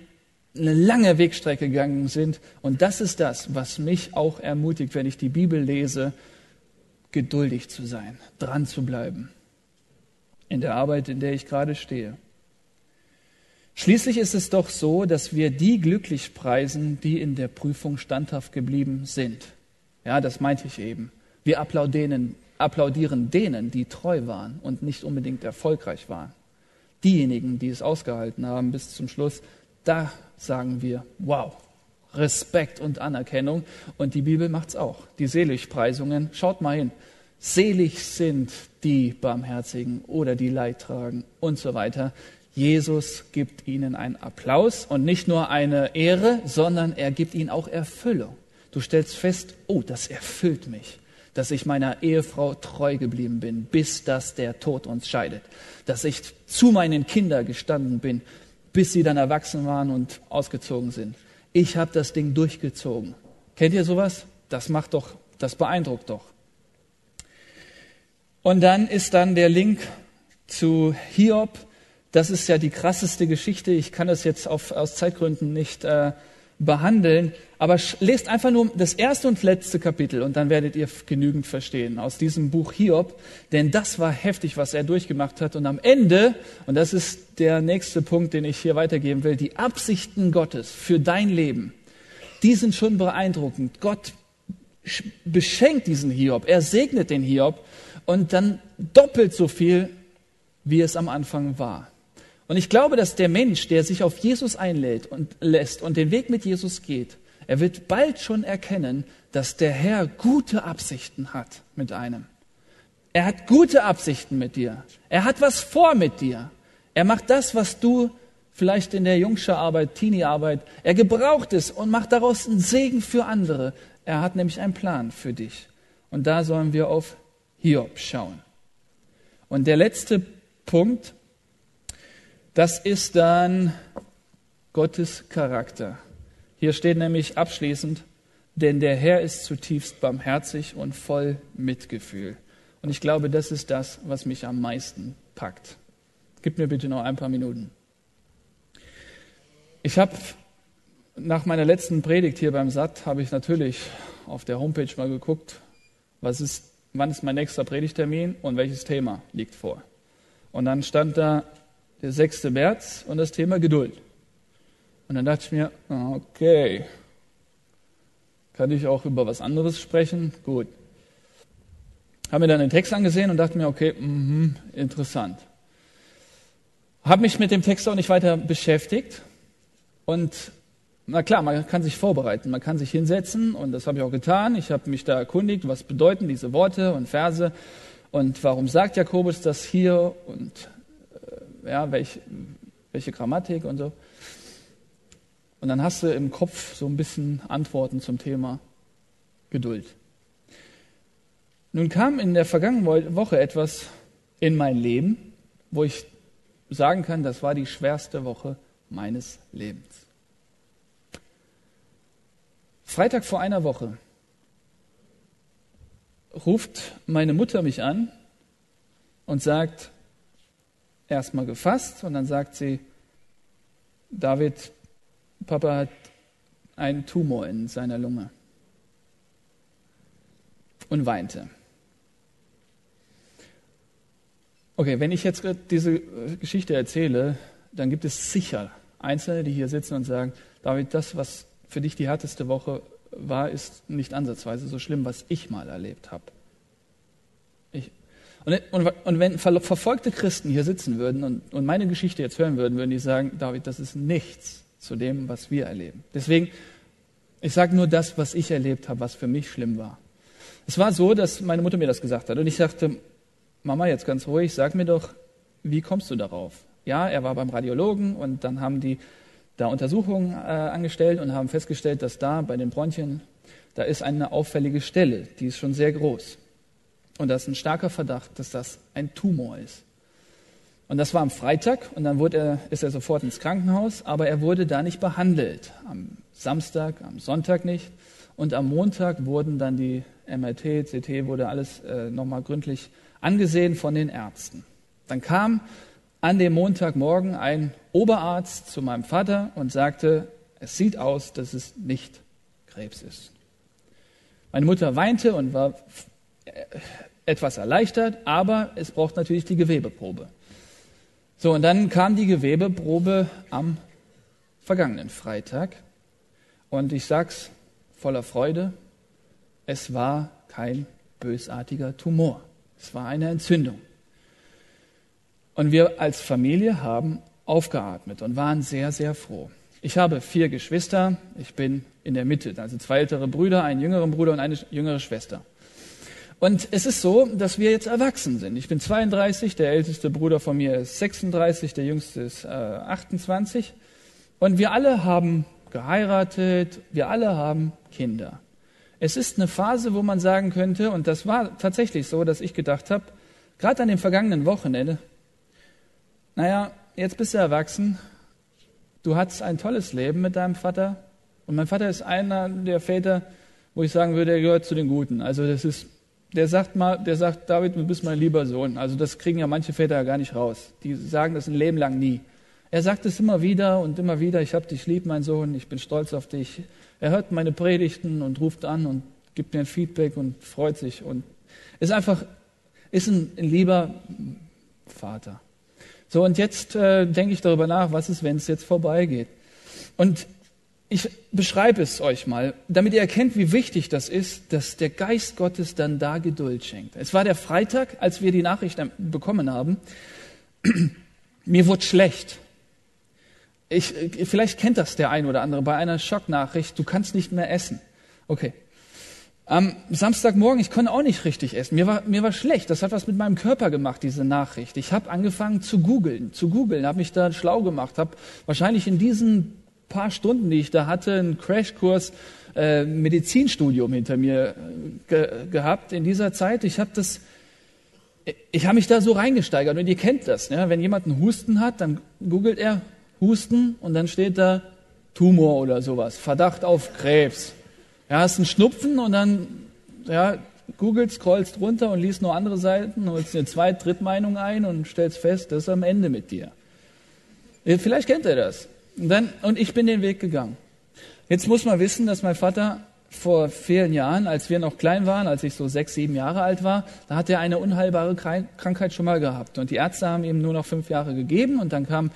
eine lange Wegstrecke gegangen sind. Und das ist das, was mich auch ermutigt, wenn ich die Bibel lese, geduldig zu sein, dran zu bleiben in der Arbeit, in der ich gerade stehe. Schließlich ist es doch so, dass wir die glücklich preisen, die in der Prüfung standhaft geblieben sind. Ja, das meinte ich eben. Wir applaudieren, applaudieren denen, die treu waren und nicht unbedingt erfolgreich waren. Diejenigen, die es ausgehalten haben bis zum Schluss, da sagen wir, wow, Respekt und Anerkennung. Und die Bibel macht es auch. Die Seligpreisungen, schaut mal hin. Selig sind die Barmherzigen oder die Leidtragen und so weiter. Jesus gibt ihnen einen Applaus und nicht nur eine Ehre, sondern er gibt ihnen auch Erfüllung. Du stellst fest, oh, das erfüllt mich, dass ich meiner Ehefrau treu geblieben bin, bis dass der Tod uns scheidet, dass ich zu meinen Kindern gestanden bin, bis sie dann erwachsen waren und ausgezogen sind. Ich habe das Ding durchgezogen. Kennt ihr sowas? Das macht doch, das beeindruckt doch. Und dann ist dann der Link zu Hiob. Das ist ja die krasseste Geschichte. Ich kann das jetzt auf, aus Zeitgründen nicht äh, behandeln. Aber lest einfach nur das erste und letzte Kapitel und dann werdet ihr genügend verstehen aus diesem Buch Hiob. Denn das war heftig, was er durchgemacht hat. Und am Ende, und das ist der nächste Punkt, den ich hier weitergeben will, die Absichten Gottes für dein Leben, die sind schon beeindruckend. Gott beschenkt diesen Hiob, er segnet den Hiob und dann doppelt so viel, wie es am Anfang war. Und ich glaube, dass der Mensch, der sich auf Jesus einlädt und lässt und den Weg mit Jesus geht, er wird bald schon erkennen, dass der Herr gute Absichten hat mit einem. Er hat gute Absichten mit dir. Er hat was vor mit dir. Er macht das, was du vielleicht in der Jungscherarbeit, Teenie-Arbeit, er gebraucht es und macht daraus einen Segen für andere. Er hat nämlich einen Plan für dich. Und da sollen wir auf Hiob schauen. Und der letzte Punkt, das ist dann Gottes Charakter. Hier steht nämlich abschließend, denn der Herr ist zutiefst barmherzig und voll Mitgefühl. Und ich glaube, das ist das, was mich am meisten packt. Gib mir bitte noch ein paar Minuten. Ich habe nach meiner letzten Predigt hier beim SAT, habe ich natürlich auf der Homepage mal geguckt, was ist, wann ist mein nächster Predigtermin und welches Thema liegt vor. Und dann stand da der 6. März und das Thema Geduld. Und dann dachte ich mir, okay, kann ich auch über was anderes sprechen? Gut. Habe mir dann den Text angesehen und dachte mir, okay, mh, interessant. Habe mich mit dem Text auch nicht weiter beschäftigt. Und na klar, man kann sich vorbereiten, man kann sich hinsetzen und das habe ich auch getan. Ich habe mich da erkundigt, was bedeuten diese Worte und Verse und warum sagt Jakobus das hier und ja, welch, welche Grammatik und so. Und dann hast du im Kopf so ein bisschen Antworten zum Thema Geduld. Nun kam in der vergangenen Woche etwas in mein Leben, wo ich sagen kann, das war die schwerste Woche meines Lebens. Freitag vor einer Woche ruft meine Mutter mich an und sagt, erstmal gefasst, und dann sagt sie, David, Papa hat einen Tumor in seiner Lunge und weinte. Okay, wenn ich jetzt diese Geschichte erzähle, dann gibt es sicher Einzelne, die hier sitzen und sagen, David, das, was für dich die härteste Woche war, ist nicht ansatzweise so schlimm, was ich mal erlebt habe. Und, und, und, wenn verfolgte Christen hier sitzen würden und, und meine Geschichte jetzt hören würden, würden die sagen, David, das ist nichts zu dem, was wir erleben. Deswegen, ich sage nur das, was ich erlebt habe, was für mich schlimm war. Es war so, dass meine Mutter mir das gesagt hat und ich sagte, Mama, jetzt ganz ruhig, sag mir doch, wie kommst du darauf? Ja, er war beim Radiologen und dann haben die da Untersuchungen äh, angestellt und haben festgestellt, dass da bei den Bronchien, da ist eine auffällige Stelle, die ist schon sehr groß. Und da ist ein starker Verdacht, dass das ein Tumor ist. Und das war am Freitag und dann wurde er, ist er sofort ins Krankenhaus, aber er wurde da nicht behandelt. Am Samstag, am Sonntag nicht. Und am Montag wurden dann die MRT, CT, wurde alles äh, nochmal gründlich angesehen von den Ärzten. Dann kam an dem Montagmorgen ein Oberarzt zu meinem Vater und sagte, es sieht aus, dass es nicht Krebs ist. Meine Mutter weinte und war etwas erleichtert, aber es braucht natürlich die Gewebeprobe. So, und dann kam die Gewebeprobe am vergangenen Freitag. Und ich sag's voller Freude, es war kein bösartiger Tumor. Es war eine Entzündung. Und wir als Familie haben aufgeatmet und waren sehr, sehr froh. Ich habe vier Geschwister. Ich bin in der Mitte, also zwei ältere Brüder, einen jüngeren Bruder und eine jüngere Schwester. Und es ist so, dass wir jetzt erwachsen sind. Ich bin 32, der älteste Bruder von mir ist 36, der jüngste ist äh, 28. Und wir alle haben geheiratet, wir alle haben Kinder. Es ist eine Phase, wo man sagen könnte, und das war tatsächlich so, dass ich gedacht habe, gerade an dem vergangenen Wochenende, naja, jetzt bist du erwachsen, du hattest ein tolles Leben mit deinem Vater. Und mein Vater ist einer der Väter, wo ich sagen würde, er gehört zu den Guten. Also das ist der sagt mal, der sagt, David, du bist mein lieber Sohn. Also das kriegen ja manche Väter ja gar nicht raus. Die sagen das ein Leben lang nie. Er sagt es immer wieder und immer wieder, ich habe dich lieb, mein Sohn, ich bin stolz auf dich. Er hört meine Predigten und ruft an und gibt mir ein Feedback und freut sich und ist einfach, ist ein, ein lieber Vater. So, und jetzt äh, denke ich darüber nach, was ist, wenn es jetzt vorbeigeht. Und ich beschreibe es euch mal, damit ihr erkennt, wie wichtig das ist, dass der Geist Gottes dann da Geduld schenkt. Es war der Freitag, als wir die Nachricht bekommen haben. Mir wurde schlecht. Ich, vielleicht kennt das der ein oder andere bei einer Schocknachricht, du kannst nicht mehr essen. Okay. Am Samstagmorgen, ich konnte auch nicht richtig essen. Mir war, mir war schlecht. Das hat was mit meinem Körper gemacht, diese Nachricht. Ich habe angefangen zu googeln, zu googeln, habe mich da schlau gemacht, habe wahrscheinlich in diesen paar Stunden, die ich da hatte, einen Crashkurs äh, Medizinstudium hinter mir äh, ge gehabt in dieser Zeit. Ich habe das, ich habe mich da so reingesteigert und ihr kennt das. Ne? Wenn jemand einen Husten hat, dann googelt er Husten und dann steht da Tumor oder sowas, Verdacht auf Krebs. Ja, hast einen Schnupfen und dann ja, googelt, scrollst runter und liest nur andere Seiten, holst eine Zweit-, Drittmeinung ein und stellst fest, das ist am Ende mit dir. Vielleicht kennt ihr das. Und, dann, und ich bin den Weg gegangen. Jetzt muss man wissen, dass mein Vater vor vielen Jahren, als wir noch klein waren, als ich so sechs, sieben Jahre alt war, da hat er eine unheilbare Krankheit schon mal gehabt. Und die Ärzte haben ihm nur noch fünf Jahre gegeben und dann kamen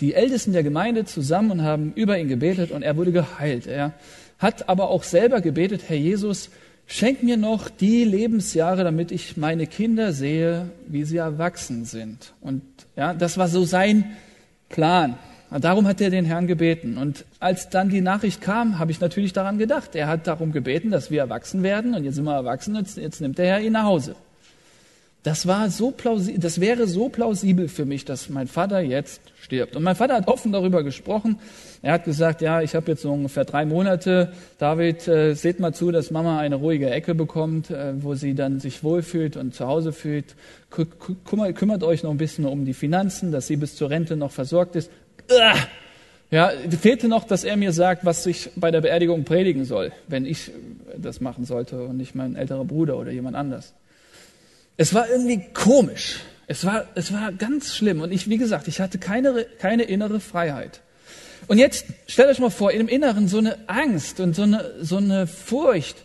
die Ältesten der Gemeinde zusammen und haben über ihn gebetet und er wurde geheilt. Er hat aber auch selber gebetet, Herr Jesus, schenk mir noch die Lebensjahre, damit ich meine Kinder sehe, wie sie erwachsen sind. Und ja, das war so sein Plan. Darum hat er den Herrn gebeten. Und als dann die Nachricht kam, habe ich natürlich daran gedacht. Er hat darum gebeten, dass wir erwachsen werden. Und jetzt sind wir erwachsen. Jetzt, jetzt nimmt der Herr ihn nach Hause. Das war so plausibel, das wäre so plausibel für mich, dass mein Vater jetzt stirbt. Und mein Vater hat offen darüber gesprochen. Er hat gesagt, ja, ich habe jetzt so ungefähr drei Monate. David, äh, seht mal zu, dass Mama eine ruhige Ecke bekommt, äh, wo sie dann sich wohlfühlt und zu Hause fühlt. Kümmert, kümmert euch noch ein bisschen um die Finanzen, dass sie bis zur Rente noch versorgt ist. Ja, fehlte noch, dass er mir sagt, was ich bei der Beerdigung predigen soll, wenn ich das machen sollte und nicht mein älterer Bruder oder jemand anders. Es war irgendwie komisch. Es war, es war ganz schlimm. Und ich, wie gesagt, ich hatte keine, keine innere Freiheit. Und jetzt stellt euch mal vor, dem Inneren so eine Angst und so eine, so eine Furcht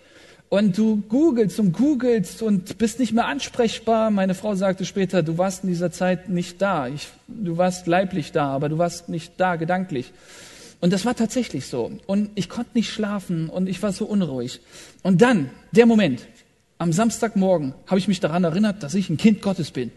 und du googelst und googelst und bist nicht mehr ansprechbar. Meine Frau sagte später, du warst in dieser Zeit nicht da. Ich, du warst leiblich da, aber du warst nicht da gedanklich. Und das war tatsächlich so. Und ich konnte nicht schlafen und ich war so unruhig. Und dann, der Moment, am Samstagmorgen habe ich mich daran erinnert, dass ich ein Kind Gottes bin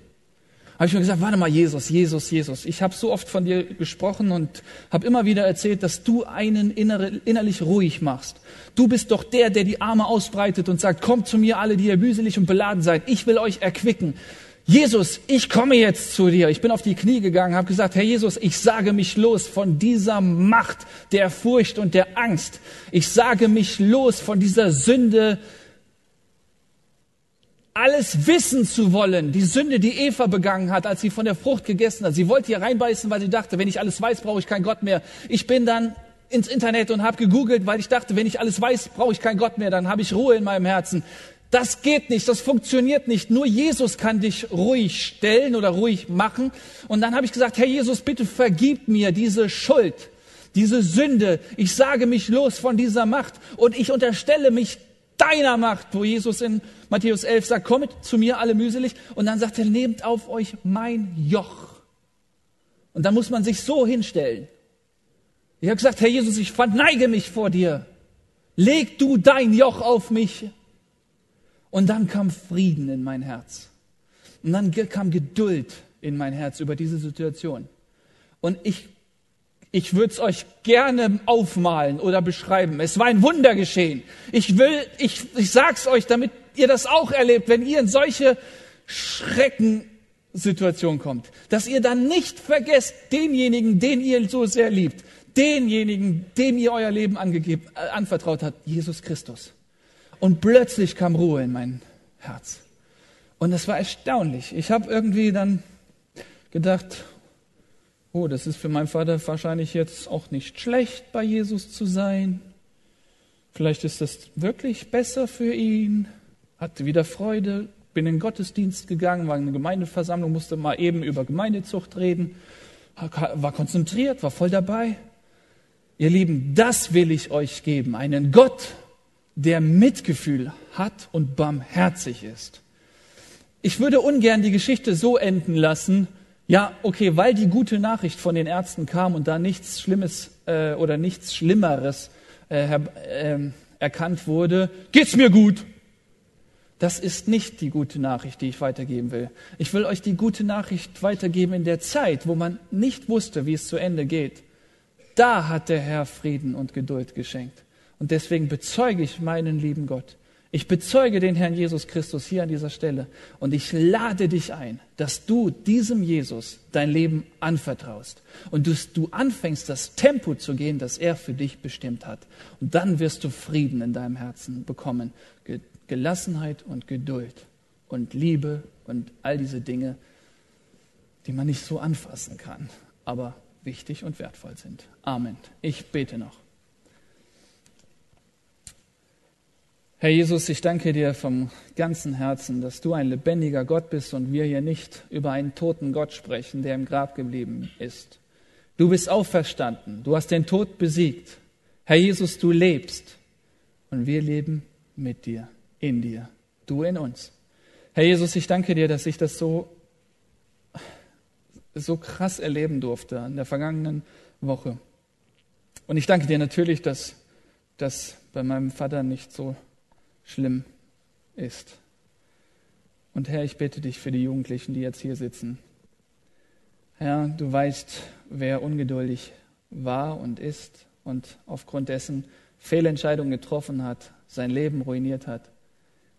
habe ich mir gesagt, warte mal, Jesus, Jesus, Jesus. Ich habe so oft von dir gesprochen und habe immer wieder erzählt, dass du einen innere, innerlich ruhig machst. Du bist doch der, der die Arme ausbreitet und sagt, kommt zu mir alle, die ihr mühselig und beladen seid. Ich will euch erquicken. Jesus, ich komme jetzt zu dir. Ich bin auf die Knie gegangen, habe gesagt, Herr Jesus, ich sage mich los von dieser Macht der Furcht und der Angst. Ich sage mich los von dieser Sünde, alles wissen zu wollen. Die Sünde, die Eva begangen hat, als sie von der Frucht gegessen hat. Sie wollte hier reinbeißen, weil sie dachte, wenn ich alles weiß, brauche ich keinen Gott mehr. Ich bin dann ins Internet und habe gegoogelt, weil ich dachte, wenn ich alles weiß, brauche ich keinen Gott mehr. Dann habe ich Ruhe in meinem Herzen. Das geht nicht, das funktioniert nicht. Nur Jesus kann dich ruhig stellen oder ruhig machen. Und dann habe ich gesagt, Herr Jesus, bitte vergib mir diese Schuld, diese Sünde. Ich sage mich los von dieser Macht und ich unterstelle mich deiner Macht, wo Jesus in Matthäus 11 sagt, kommt zu mir alle mühselig. Und dann sagt er, nehmt auf euch mein Joch. Und dann muss man sich so hinstellen. Ich habe gesagt, Herr Jesus, ich verneige mich vor dir. Leg du dein Joch auf mich. Und dann kam Frieden in mein Herz. Und dann kam Geduld in mein Herz über diese Situation. Und ich ich würde es euch gerne aufmalen oder beschreiben. Es war ein Wunder geschehen. Ich will, ich, ich sag's euch, damit ihr das auch erlebt, wenn ihr in solche Schreckensituationen kommt, dass ihr dann nicht vergesst denjenigen, den ihr so sehr liebt, denjenigen, dem ihr euer Leben angegeben, äh, anvertraut habt, Jesus Christus. Und plötzlich kam Ruhe in mein Herz. Und das war erstaunlich. Ich habe irgendwie dann gedacht, oh, das ist für meinen Vater wahrscheinlich jetzt auch nicht schlecht, bei Jesus zu sein. Vielleicht ist das wirklich besser für ihn. Hatte wieder Freude, bin in den Gottesdienst gegangen, war in eine Gemeindeversammlung, musste mal eben über Gemeindezucht reden, war konzentriert, war voll dabei. Ihr Lieben, das will ich euch geben. Einen Gott, der Mitgefühl hat und barmherzig ist. Ich würde ungern die Geschichte so enden lassen, ja, okay, weil die gute Nachricht von den Ärzten kam und da nichts Schlimmes äh, oder nichts Schlimmeres äh, äh, erkannt wurde, geht's mir gut. Das ist nicht die gute Nachricht, die ich weitergeben will. Ich will euch die gute Nachricht weitergeben in der Zeit, wo man nicht wusste, wie es zu Ende geht. Da hat der Herr Frieden und Geduld geschenkt. Und deswegen bezeuge ich meinen lieben Gott. Ich bezeuge den Herrn Jesus Christus hier an dieser Stelle. Und ich lade dich ein, dass du diesem Jesus dein Leben anvertraust. Und du, du anfängst, das Tempo zu gehen, das er für dich bestimmt hat. Und dann wirst du Frieden in deinem Herzen bekommen. Gelassenheit und Geduld und Liebe und all diese Dinge, die man nicht so anfassen kann, aber wichtig und wertvoll sind. Amen. Ich bete noch. Herr Jesus, ich danke dir vom ganzen Herzen, dass du ein lebendiger Gott bist und wir hier nicht über einen toten Gott sprechen, der im Grab geblieben ist. Du bist auferstanden, du hast den Tod besiegt. Herr Jesus, du lebst und wir leben mit dir in dir, du in uns. Herr Jesus, ich danke dir, dass ich das so, so krass erleben durfte in der vergangenen Woche. Und ich danke dir natürlich, dass das bei meinem Vater nicht so schlimm ist. Und Herr, ich bitte dich für die Jugendlichen, die jetzt hier sitzen. Herr, du weißt, wer ungeduldig war und ist und aufgrund dessen Fehlentscheidungen getroffen hat, sein Leben ruiniert hat.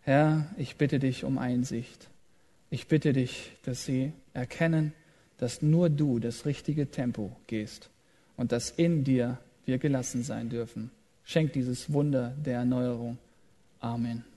Herr, ich bitte dich um Einsicht. Ich bitte dich, dass sie erkennen, dass nur du das richtige Tempo gehst und dass in dir wir gelassen sein dürfen. Schenk dieses Wunder der Erneuerung. Amen.